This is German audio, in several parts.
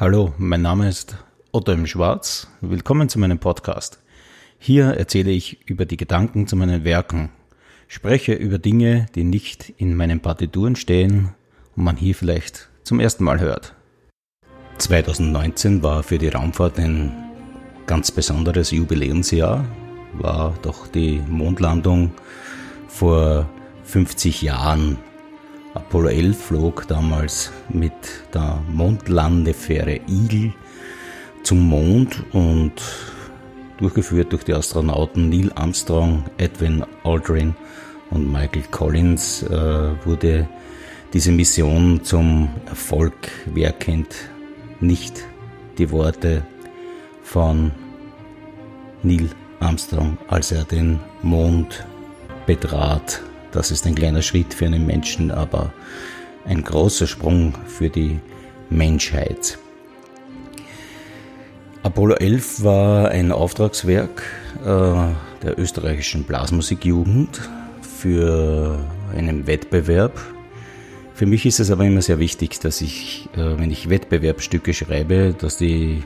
Hallo, mein Name ist Otto im Schwarz. Willkommen zu meinem Podcast. Hier erzähle ich über die Gedanken zu meinen Werken, spreche über Dinge, die nicht in meinen Partituren stehen und man hier vielleicht zum ersten Mal hört. 2019 war für die Raumfahrt ein ganz besonderes Jubiläumsjahr, war doch die Mondlandung vor 50 Jahren Apollo 11 flog damals mit der Mondlandefähre Eagle zum Mond und durchgeführt durch die Astronauten Neil Armstrong, Edwin Aldrin und Michael Collins äh, wurde diese Mission zum Erfolg. Wer kennt nicht die Worte von Neil Armstrong, als er den Mond betrat das ist ein kleiner Schritt für einen Menschen, aber ein großer Sprung für die Menschheit. Apollo 11 war ein Auftragswerk äh, der österreichischen Blasmusikjugend für einen Wettbewerb. Für mich ist es aber immer sehr wichtig, dass ich, äh, wenn ich Wettbewerbsstücke schreibe, dass die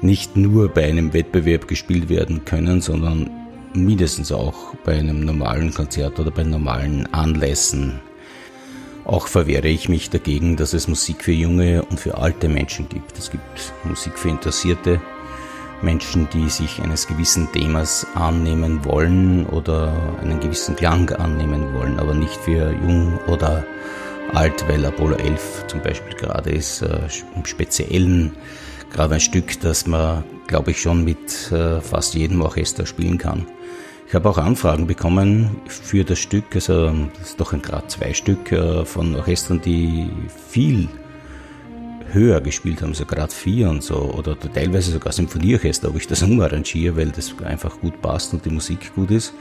nicht nur bei einem Wettbewerb gespielt werden können, sondern mindestens auch bei einem normalen Konzert oder bei normalen Anlässen. Auch verwehre ich mich dagegen, dass es Musik für junge und für alte Menschen gibt. Es gibt Musik für Interessierte, Menschen, die sich eines gewissen Themas annehmen wollen oder einen gewissen Klang annehmen wollen, aber nicht für jung oder alt, weil Apollo 11 zum Beispiel gerade ist, äh, im Speziellen gerade ein Stück, das man, glaube ich, schon mit äh, fast jedem Orchester spielen kann. Ich habe auch Anfragen bekommen für das Stück, also das ist doch ein Grad zwei Stück äh, von Orchestern, die viel höher gespielt haben, so Grad 4 und so, oder teilweise sogar Symphonieorchester, ob ich das umarrangiere, weil das einfach gut passt und die Musik gut ist.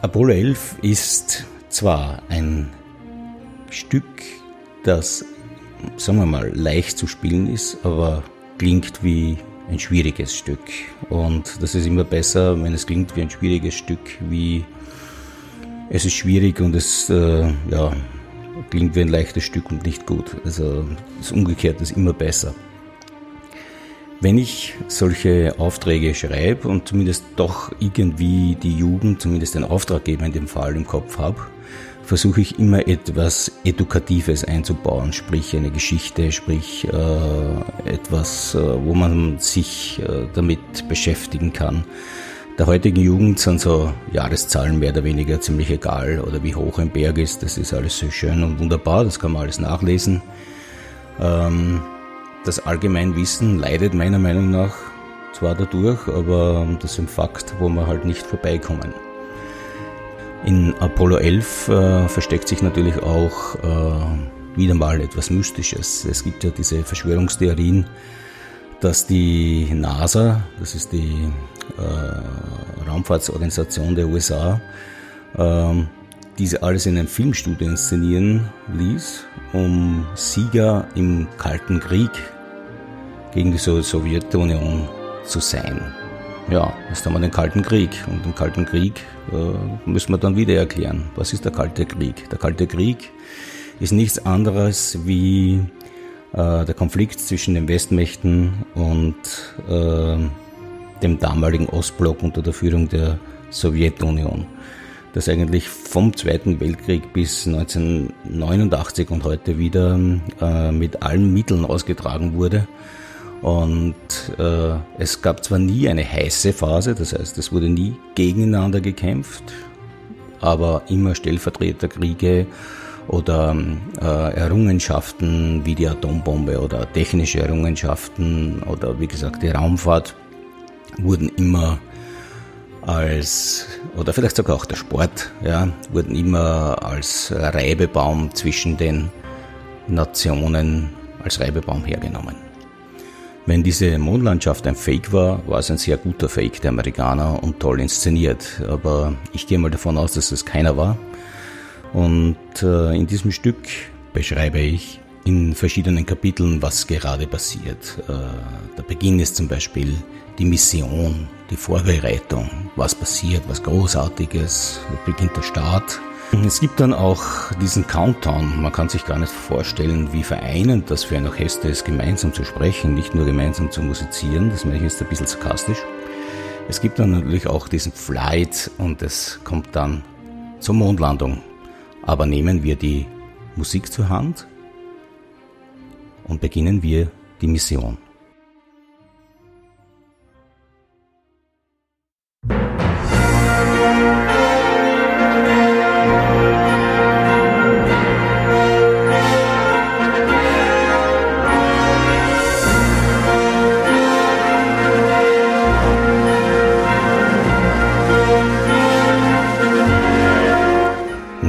Apollo 11 ist zwar ein Stück, das, sagen wir mal, leicht zu spielen ist, aber klingt wie ein schwieriges Stück. Und das ist immer besser, wenn es klingt wie ein schwieriges Stück, wie es ist schwierig und es äh, ja, klingt wie ein leichtes Stück und nicht gut. Also das Umgekehrte ist immer besser. Wenn ich solche Aufträge schreibe und zumindest doch irgendwie die Jugend, zumindest den Auftraggeber in dem Fall im Kopf habe, versuche ich immer etwas Edukatives einzubauen, sprich eine Geschichte, sprich äh, etwas, äh, wo man sich äh, damit beschäftigen kann. Der heutigen Jugend sind so Jahreszahlen mehr oder weniger ziemlich egal oder wie hoch ein Berg ist, das ist alles so schön und wunderbar, das kann man alles nachlesen. Ähm, das Allgemeinwissen leidet meiner Meinung nach zwar dadurch, aber das sind Fakt, wo wir halt nicht vorbeikommen. In Apollo 11 äh, versteckt sich natürlich auch äh, wieder mal etwas Mystisches. Es gibt ja diese Verschwörungstheorien, dass die NASA, das ist die äh, Raumfahrtsorganisation der USA, ähm, diese alles in einem Filmstudio inszenieren ließ, um Sieger im Kalten Krieg gegen die Sowjetunion zu sein ja, jetzt haben wir den Kalten Krieg. Und den Kalten Krieg äh, müssen wir dann wieder erklären. Was ist der Kalte Krieg? Der Kalte Krieg ist nichts anderes wie äh, der Konflikt zwischen den Westmächten und äh, dem damaligen Ostblock unter der Führung der Sowjetunion. Das eigentlich vom Zweiten Weltkrieg bis 1989 und heute wieder äh, mit allen Mitteln ausgetragen wurde und äh, es gab zwar nie eine heiße Phase, das heißt, es wurde nie gegeneinander gekämpft, aber immer Stellvertreterkriege oder äh, Errungenschaften wie die Atombombe oder technische Errungenschaften oder wie gesagt die Raumfahrt wurden immer als, oder vielleicht sogar auch der Sport, ja, wurden immer als Reibebaum zwischen den Nationen als Reibebaum hergenommen. Wenn diese Mondlandschaft ein Fake war, war es ein sehr guter Fake der Amerikaner und toll inszeniert. Aber ich gehe mal davon aus, dass es keiner war. Und äh, in diesem Stück beschreibe ich in verschiedenen Kapiteln, was gerade passiert. Äh, der Beginn ist zum Beispiel die Mission, die Vorbereitung, was passiert, was Großartiges, beginnt der Start. Es gibt dann auch diesen Countdown. Man kann sich gar nicht vorstellen, wie vereinend das für ein Orchester ist, gemeinsam zu sprechen, nicht nur gemeinsam zu musizieren. Das meine ich jetzt ein bisschen sarkastisch. Es gibt dann natürlich auch diesen Flight und es kommt dann zur Mondlandung. Aber nehmen wir die Musik zur Hand und beginnen wir die Mission.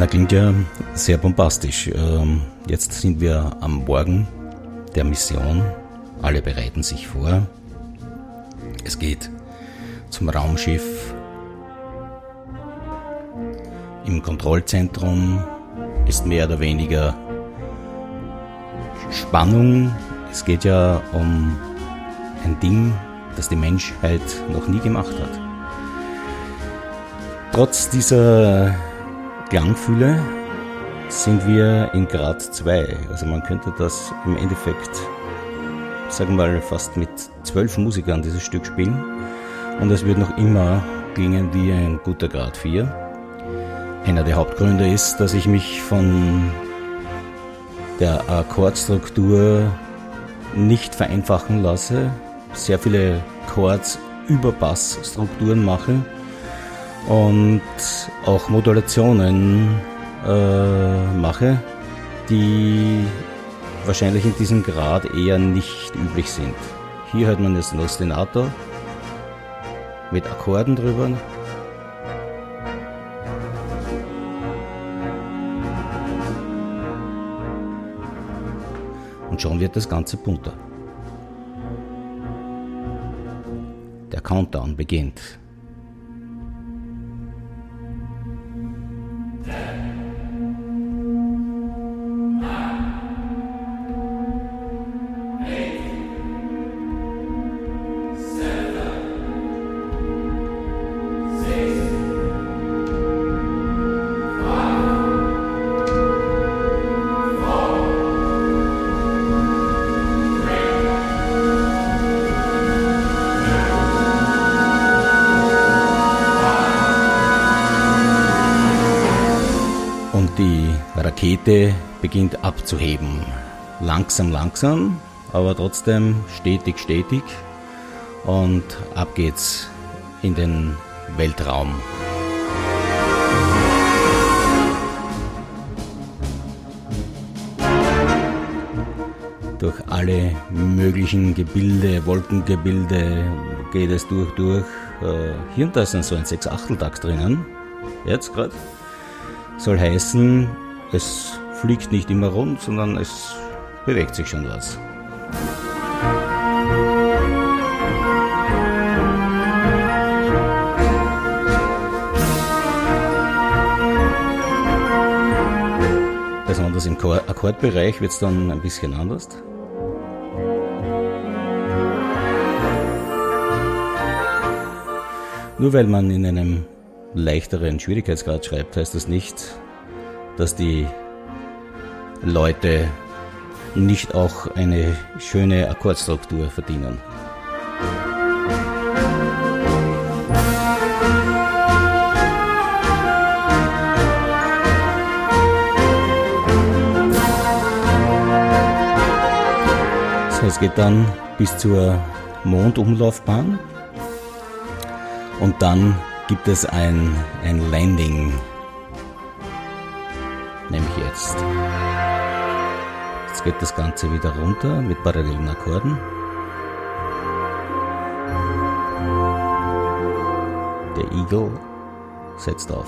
Klingt ja sehr bombastisch. Ähm, jetzt sind wir am Morgen der Mission. Alle bereiten sich vor. Es geht zum Raumschiff. Im Kontrollzentrum ist mehr oder weniger Spannung. Es geht ja um ein Ding, das die Menschheit noch nie gemacht hat. Trotz dieser Klangfühle sind wir in Grad 2. Also man könnte das im Endeffekt, sagen wir mal, fast mit zwölf Musikern dieses Stück spielen. Und es wird noch immer klingen wie ein guter Grad 4. Einer der Hauptgründe ist, dass ich mich von der Akkordstruktur nicht vereinfachen lasse, sehr viele Chords über Bassstrukturen mache und auch Modulationen äh, mache, die wahrscheinlich in diesem Grad eher nicht üblich sind. Hier hört man jetzt einen Ostinator mit Akkorden drüber. Und schon wird das Ganze bunter. Der Countdown beginnt. Rakete beginnt abzuheben. Langsam, langsam, aber trotzdem stetig, stetig. Und ab geht's in den Weltraum. Durch alle möglichen Gebilde, Wolkengebilde geht es durch, durch. Äh, hier und da ist dann so ein 6-8-Takt drinnen. Jetzt gerade. Soll heißen, es fliegt nicht immer rund, sondern es bewegt sich schon was. Besonders im Akkordbereich wird es dann ein bisschen anders. Nur weil man in einem leichteren Schwierigkeitsgrad schreibt, heißt das nicht, dass die Leute nicht auch eine schöne Akkordstruktur verdienen. So, es geht dann bis zur Mondumlaufbahn und dann gibt es ein, ein Landing nämlich jetzt. Jetzt geht das Ganze wieder runter mit parallelen Akkorden. Der Eagle setzt auf.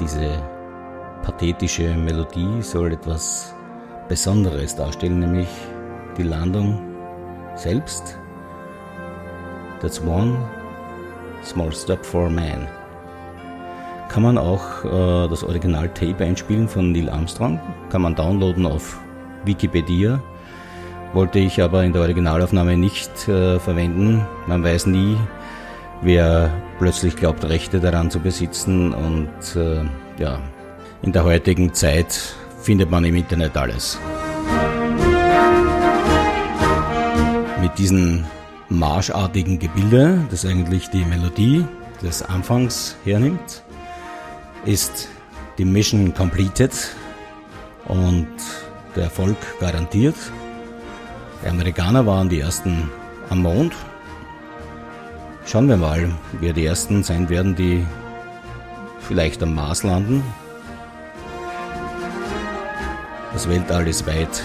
Diese pathetische Melodie soll etwas Besonderes darstellen, nämlich die Landung selbst. That's one small step for man. Kann man auch äh, das Original-Tape einspielen von Neil Armstrong, kann man downloaden auf Wikipedia. wollte ich aber in der Originalaufnahme nicht äh, verwenden. Man weiß nie, wer plötzlich glaubt, Rechte daran zu besitzen und äh, ja, in der heutigen Zeit findet man im Internet alles. Mit diesen marschartigen Gebilde, das eigentlich die Melodie des Anfangs hernimmt, ist die Mission completed und der Erfolg garantiert. Die Amerikaner waren die ersten am Mond. Schauen wir mal, wer die ersten sein werden, die vielleicht am Mars landen. Das Weltall ist weit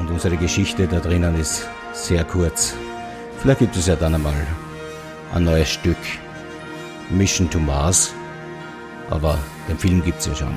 und unsere Geschichte da drinnen ist sehr kurz. Vielleicht gibt es ja dann einmal ein neues Stück Mission to Mars, aber den Film gibt es ja schon.